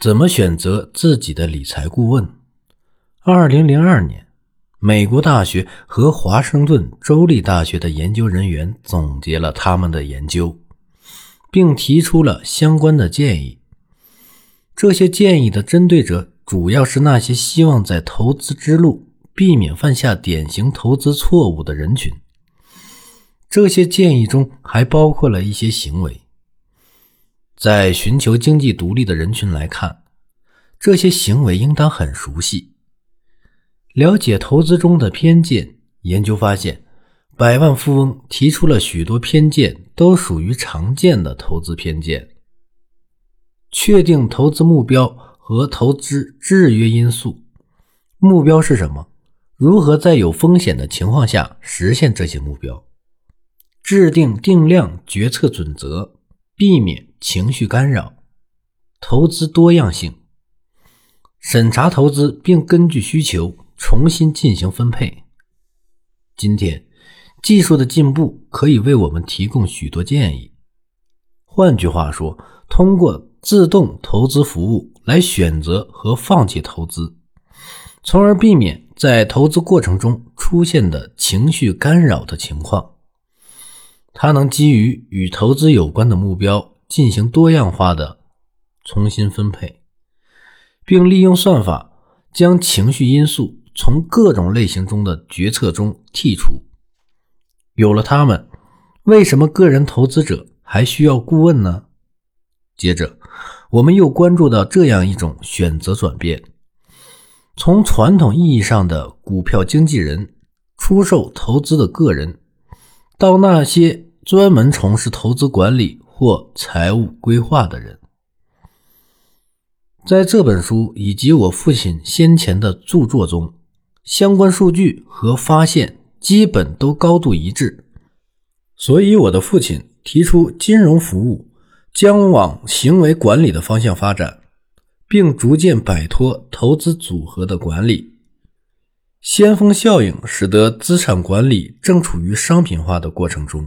怎么选择自己的理财顾问？二零零二年，美国大学和华盛顿州立大学的研究人员总结了他们的研究，并提出了相关的建议。这些建议的针对者主要是那些希望在投资之路避免犯下典型投资错误的人群。这些建议中还包括了一些行为。在寻求经济独立的人群来看，这些行为应当很熟悉。了解投资中的偏见，研究发现，百万富翁提出了许多偏见，都属于常见的投资偏见。确定投资目标和投资制约因素。目标是什么？如何在有风险的情况下实现这些目标？制定定量决策准则。避免情绪干扰，投资多样性，审查投资并根据需求重新进行分配。今天，技术的进步可以为我们提供许多建议。换句话说，通过自动投资服务来选择和放弃投资，从而避免在投资过程中出现的情绪干扰的情况。它能基于与投资有关的目标进行多样化的重新分配，并利用算法将情绪因素从各种类型中的决策中剔除。有了它们，为什么个人投资者还需要顾问呢？接着，我们又关注到这样一种选择转变：从传统意义上的股票经纪人出售投资的个人，到那些。专门从事投资管理或财务规划的人，在这本书以及我父亲先前的著作中，相关数据和发现基本都高度一致。所以，我的父亲提出，金融服务将往行为管理的方向发展，并逐渐摆脱投资组合的管理。先锋效应使得资产管理正处于商品化的过程中。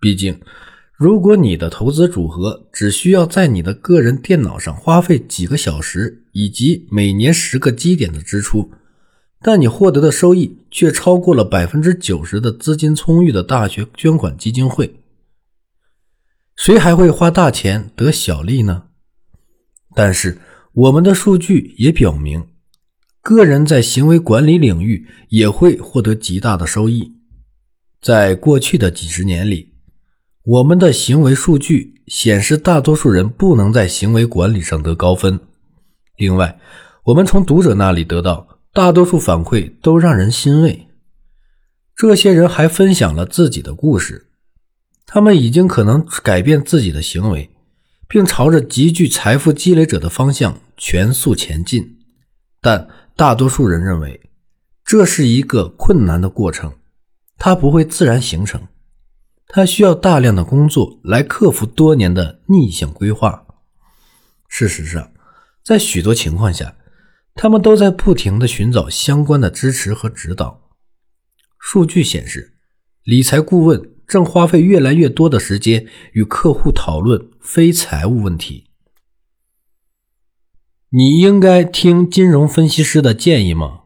毕竟，如果你的投资组合只需要在你的个人电脑上花费几个小时，以及每年十个基点的支出，但你获得的收益却超过了百分之九十的资金充裕的大学捐款基金会，谁还会花大钱得小利呢？但是，我们的数据也表明，个人在行为管理领域也会获得极大的收益。在过去的几十年里。我们的行为数据显示，大多数人不能在行为管理上得高分。另外，我们从读者那里得到大多数反馈都让人欣慰。这些人还分享了自己的故事，他们已经可能改变自己的行为，并朝着极具财富积累者的方向全速前进。但大多数人认为，这是一个困难的过程，它不会自然形成。他需要大量的工作来克服多年的逆向规划。事实上，在许多情况下，他们都在不停地寻找相关的支持和指导。数据显示，理财顾问正花费越来越多的时间与客户讨论非财务问题。你应该听金融分析师的建议吗？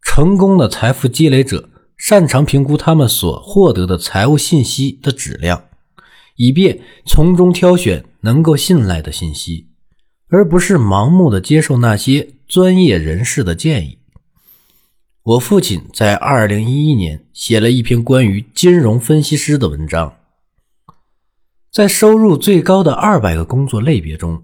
成功的财富积累者。擅长评估他们所获得的财务信息的质量，以便从中挑选能够信赖的信息，而不是盲目的接受那些专业人士的建议。我父亲在2011年写了一篇关于金融分析师的文章。在收入最高的200个工作类别中，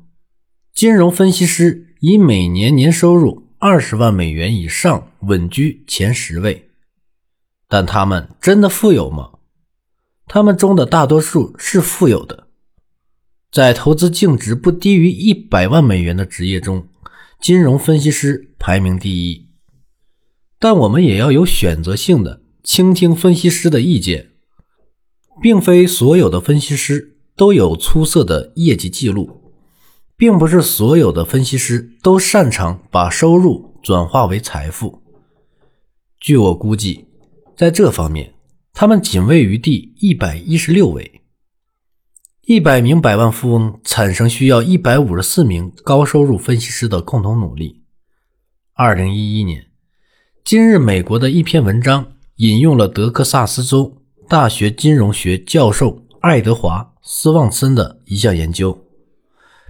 金融分析师以每年年收入20万美元以上稳居前十位。但他们真的富有吗？他们中的大多数是富有的。在投资净值不低于一百万美元的职业中，金融分析师排名第一。但我们也要有选择性的倾听分析师的意见，并非所有的分析师都有出色的业绩记录，并不是所有的分析师都擅长把收入转化为财富。据我估计。在这方面，他们仅位于第一百一十六位。一百名百万富翁产生需要一百五十四名高收入分析师的共同努力。二零一一年，今日美国的一篇文章引用了德克萨斯州大学金融学教授爱德华·斯旺森的一项研究，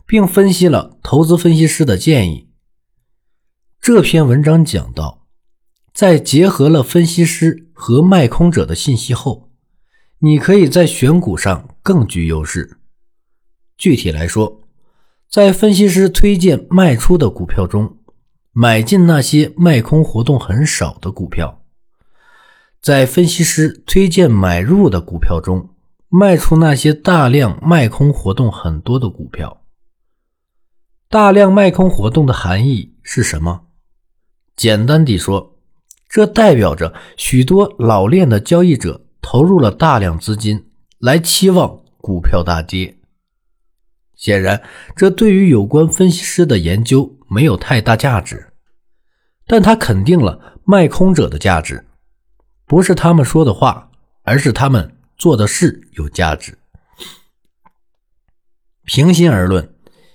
并分析了投资分析师的建议。这篇文章讲到，在结合了分析师和卖空者的信息后。你可以在选股上更具优势。具体来说，在分析师推荐卖出的股票中，买进那些卖空活动很少的股票；在分析师推荐买入的股票中，卖出那些大量卖空活动很多的股票。大量卖空活动的含义是什么？简单地说，这代表着许多老练的交易者。投入了大量资金来期望股票大跌，显然这对于有关分析师的研究没有太大价值，但他肯定了卖空者的价值，不是他们说的话，而是他们做的事有价值。平心而论，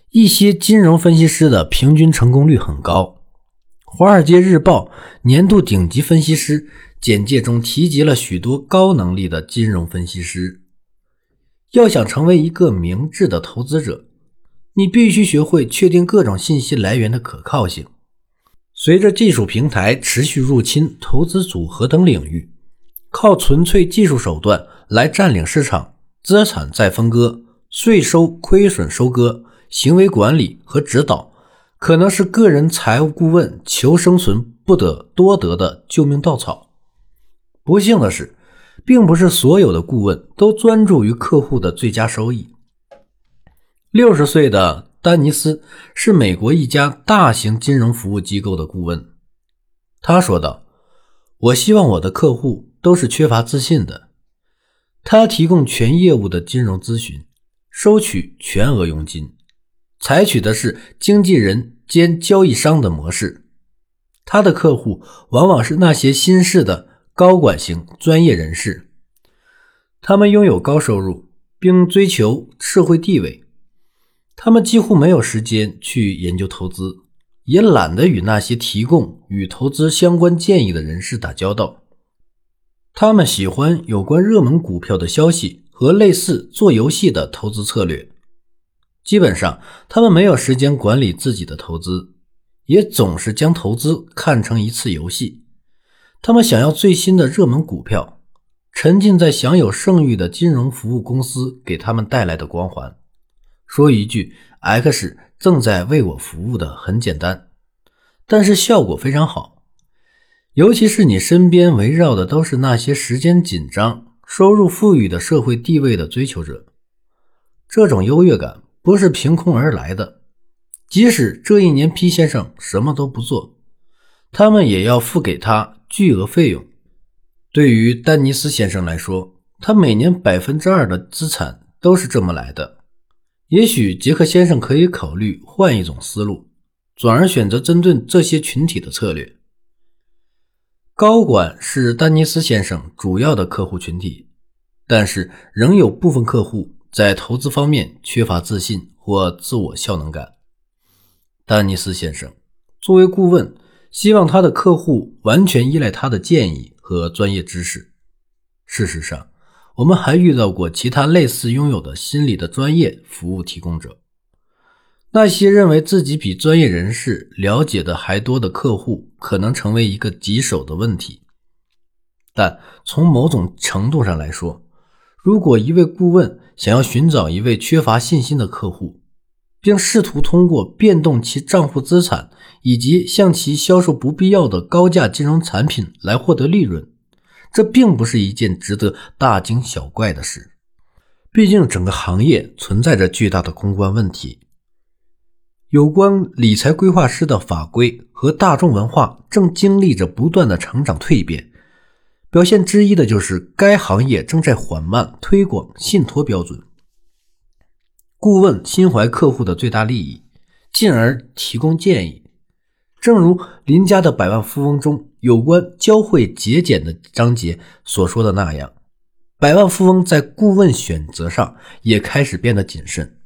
一些金融分析师的平均成功率很高，《华尔街日报》年度顶级分析师。简介中提及了许多高能力的金融分析师。要想成为一个明智的投资者，你必须学会确定各种信息来源的可靠性。随着技术平台持续入侵投资组合等领域，靠纯粹技术手段来占领市场、资产再分割、税收亏损收割、行为管理和指导，可能是个人财务顾问求生存不得多得的救命稻草。不幸的是，并不是所有的顾问都专注于客户的最佳收益。六十岁的丹尼斯是美国一家大型金融服务机构的顾问。他说道：“我希望我的客户都是缺乏自信的。”他提供全业务的金融咨询，收取全额佣金，采取的是经纪人兼交易商的模式。他的客户往往是那些新式的。高管型专业人士，他们拥有高收入，并追求社会地位。他们几乎没有时间去研究投资，也懒得与那些提供与投资相关建议的人士打交道。他们喜欢有关热门股票的消息和类似做游戏的投资策略。基本上，他们没有时间管理自己的投资，也总是将投资看成一次游戏。他们想要最新的热门股票，沉浸在享有盛誉的金融服务公司给他们带来的光环。说一句 “X 正在为我服务”的很简单，但是效果非常好。尤其是你身边围绕的都是那些时间紧张、收入富裕的社会地位的追求者，这种优越感不是凭空而来的。即使这一年 P 先生什么都不做，他们也要付给他。巨额费用，对于丹尼斯先生来说，他每年百分之二的资产都是这么来的。也许杰克先生可以考虑换一种思路，转而选择针对这些群体的策略。高管是丹尼斯先生主要的客户群体，但是仍有部分客户在投资方面缺乏自信或自我效能感。丹尼斯先生作为顾问。希望他的客户完全依赖他的建议和专业知识。事实上，我们还遇到过其他类似拥有的心理的专业服务提供者。那些认为自己比专业人士了解的还多的客户，可能成为一个棘手的问题。但从某种程度上来说，如果一位顾问想要寻找一位缺乏信心的客户，并试图通过变动其账户资产以及向其销售不必要的高价金融产品来获得利润，这并不是一件值得大惊小怪的事。毕竟，整个行业存在着巨大的公关问题。有关理财规划师的法规和大众文化正经历着不断的成长蜕变，表现之一的就是该行业正在缓慢推广信托标准。顾问心怀客户的最大利益，进而提供建议。正如林家的百万富翁中有关教会节俭的章节所说的那样，百万富翁在顾问选择上也开始变得谨慎。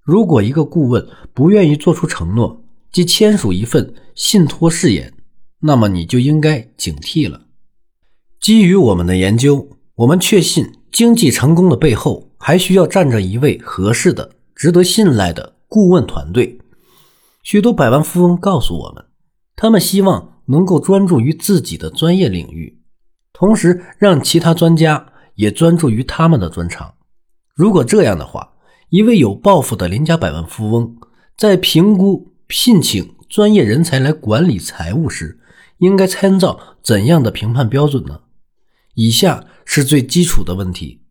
如果一个顾问不愿意做出承诺，即签署一份信托誓言，那么你就应该警惕了。基于我们的研究，我们确信经济成功的背后还需要站着一位合适的、值得信赖的顾问团队。许多百万富翁告诉我们，他们希望能够专注于自己的专业领域，同时让其他专家也专注于他们的专长。如果这样的话，一位有抱负的邻家百万富翁在评估聘请专业人才来管理财务时，应该参照怎样的评判标准呢？以下是最基础的问题：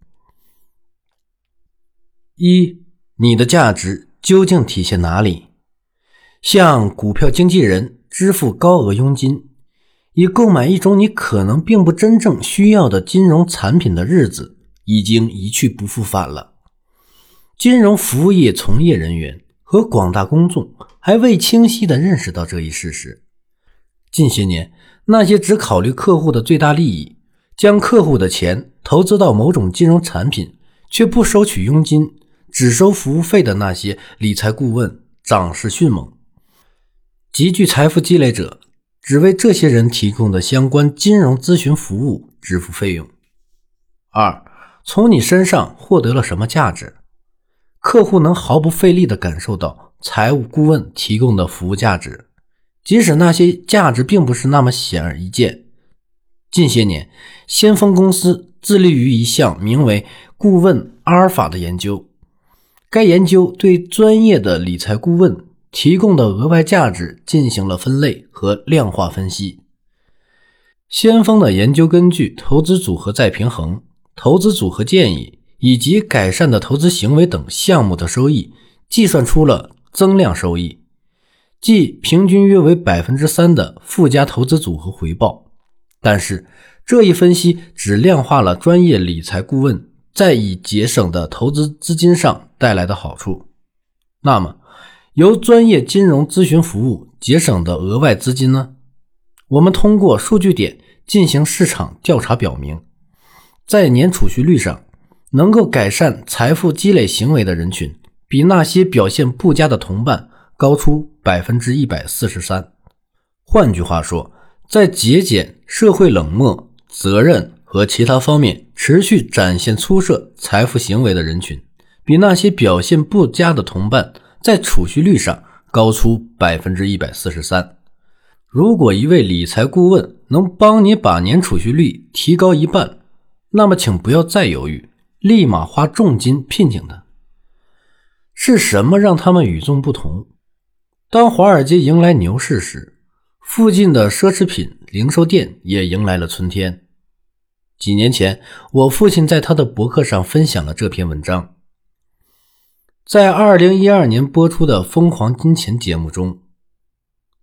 一、你的价值究竟体现哪里？向股票经纪人支付高额佣金，以购买一种你可能并不真正需要的金融产品的日子，已经一去不复返了。金融服务业从业人员和广大公众还未清晰地认识到这一事实。近些年，那些只考虑客户的最大利益，将客户的钱投资到某种金融产品，却不收取佣金，只收服务费的那些理财顾问涨势迅猛。极具财富积累者只为这些人提供的相关金融咨询服务支付费用。二，从你身上获得了什么价值？客户能毫不费力地感受到财务顾问提供的服务价值，即使那些价值并不是那么显而易见。近些年，先锋公司致力于一项名为“顾问阿尔法”的研究，该研究对专业的理财顾问提供的额外价值进行了分类和量化分析。先锋的研究根据投资组合再平衡、投资组合建议。以及改善的投资行为等项目的收益，计算出了增量收益，即平均约为百分之三的附加投资组合回报。但是，这一分析只量化了专业理财顾问在已节省的投资资金上带来的好处。那么，由专业金融咨询服务节省的额外资金呢？我们通过数据点进行市场调查表明，在年储蓄率上。能够改善财富积累行为的人群，比那些表现不佳的同伴高出百分之一百四十三。换句话说，在节俭、社会冷漠、责任和其他方面持续展现出色财富行为的人群，比那些表现不佳的同伴在储蓄率上高出百分之一百四十三。如果一位理财顾问能帮你把年储蓄率提高一半，那么请不要再犹豫。立马花重金聘请他。是什么让他们与众不同？当华尔街迎来牛市时，附近的奢侈品零售店也迎来了春天。几年前，我父亲在他的博客上分享了这篇文章。在2012年播出的《疯狂金钱》节目中，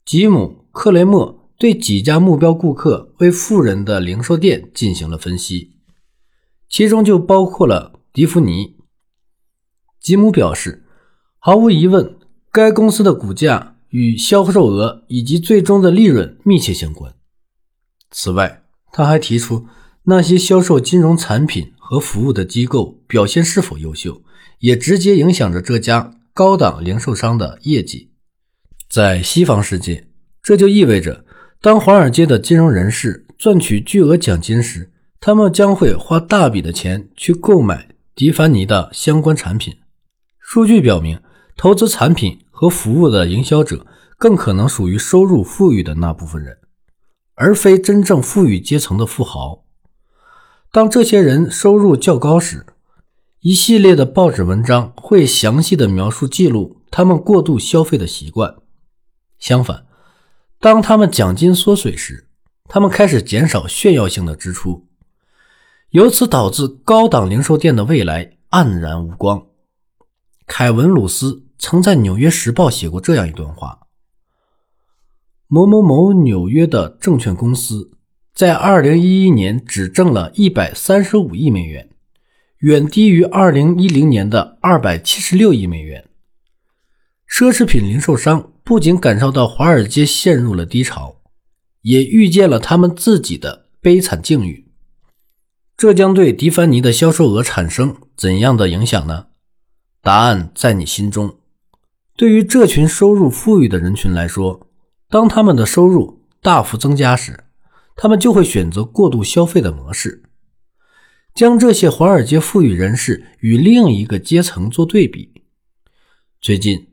吉姆·克雷默对几家目标顾客为富人的零售店进行了分析。其中就包括了迪芙尼。吉姆表示，毫无疑问，该公司的股价与销售额以及最终的利润密切相关。此外，他还提出，那些销售金融产品和服务的机构表现是否优秀，也直接影响着这家高档零售商的业绩。在西方世界，这就意味着，当华尔街的金融人士赚取巨额奖金时，他们将会花大笔的钱去购买迪凡尼的相关产品。数据表明，投资产品和服务的营销者更可能属于收入富裕的那部分人，而非真正富裕阶层的富豪。当这些人收入较高时，一系列的报纸文章会详细的描述记录他们过度消费的习惯。相反，当他们奖金缩水时，他们开始减少炫耀性的支出。由此导致高档零售店的未来黯然无光。凯文·鲁斯曾在《纽约时报》写过这样一段话：“某某某纽约的证券公司在2011年只挣了一百三十五亿美元，远低于2010年的二百七十六亿美元。奢侈品零售商不仅感受到华尔街陷入了低潮，也预见了他们自己的悲惨境遇。”这将对迪凡尼的销售额产生怎样的影响呢？答案在你心中。对于这群收入富裕的人群来说，当他们的收入大幅增加时，他们就会选择过度消费的模式。将这些华尔街富裕人士与另一个阶层做对比。最近，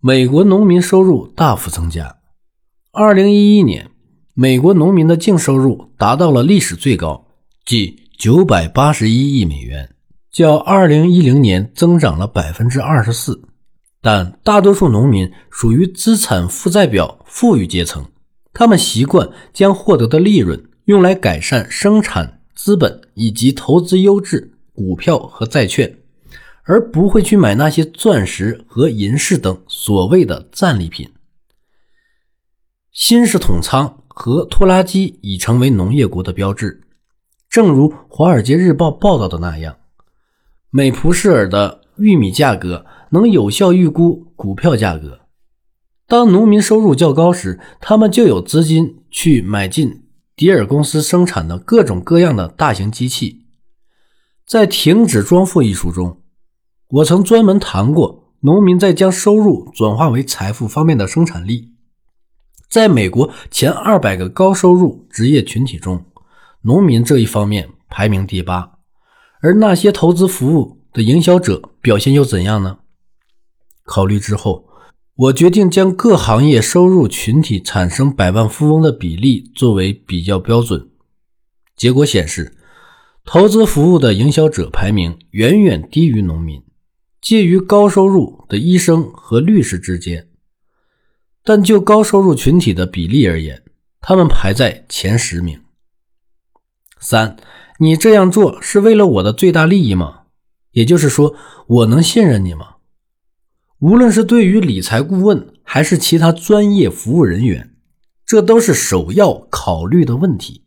美国农民收入大幅增加。二零一一年，美国农民的净收入达到了历史最高，即九百八十一亿美元，较二零一零年增长了百分之二十四。但大多数农民属于资产负债表富裕阶层，他们习惯将获得的利润用来改善生产。资本以及投资优质股票和债券，而不会去买那些钻石和银饰等所谓的战利品。新式桶仓和拖拉机已成为农业国的标志。正如《华尔街日报》报道的那样，美普舍尔的玉米价格能有效预估股票价格。当农民收入较高时，他们就有资金去买进。迪尔公司生产的各种各样的大型机器，在《停止装富》一书中，我曾专门谈过农民在将收入转化为财富方面的生产力。在美国前二百个高收入职业群体中，农民这一方面排名第八。而那些投资服务的营销者表现又怎样呢？考虑之后。我决定将各行业收入群体产生百万富翁的比例作为比较标准。结果显示，投资服务的营销者排名远远低于农民，介于高收入的医生和律师之间。但就高收入群体的比例而言，他们排在前十名。三，你这样做是为了我的最大利益吗？也就是说，我能信任你吗？无论是对于理财顾问还是其他专业服务人员，这都是首要考虑的问题。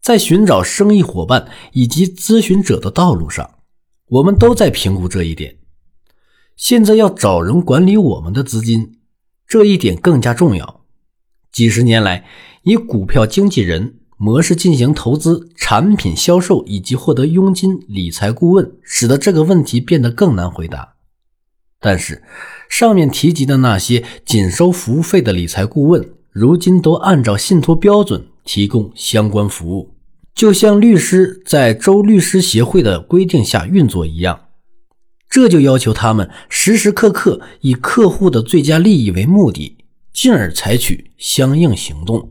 在寻找生意伙伴以及咨询者的道路上，我们都在评估这一点。现在要找人管理我们的资金，这一点更加重要。几十年来，以股票经纪人模式进行投资、产品销售以及获得佣金，理财顾问使得这个问题变得更难回答。但是，上面提及的那些仅收服务费的理财顾问，如今都按照信托标准提供相关服务，就像律师在州律师协会的规定下运作一样。这就要求他们时时刻刻以客户的最佳利益为目的，进而采取相应行动。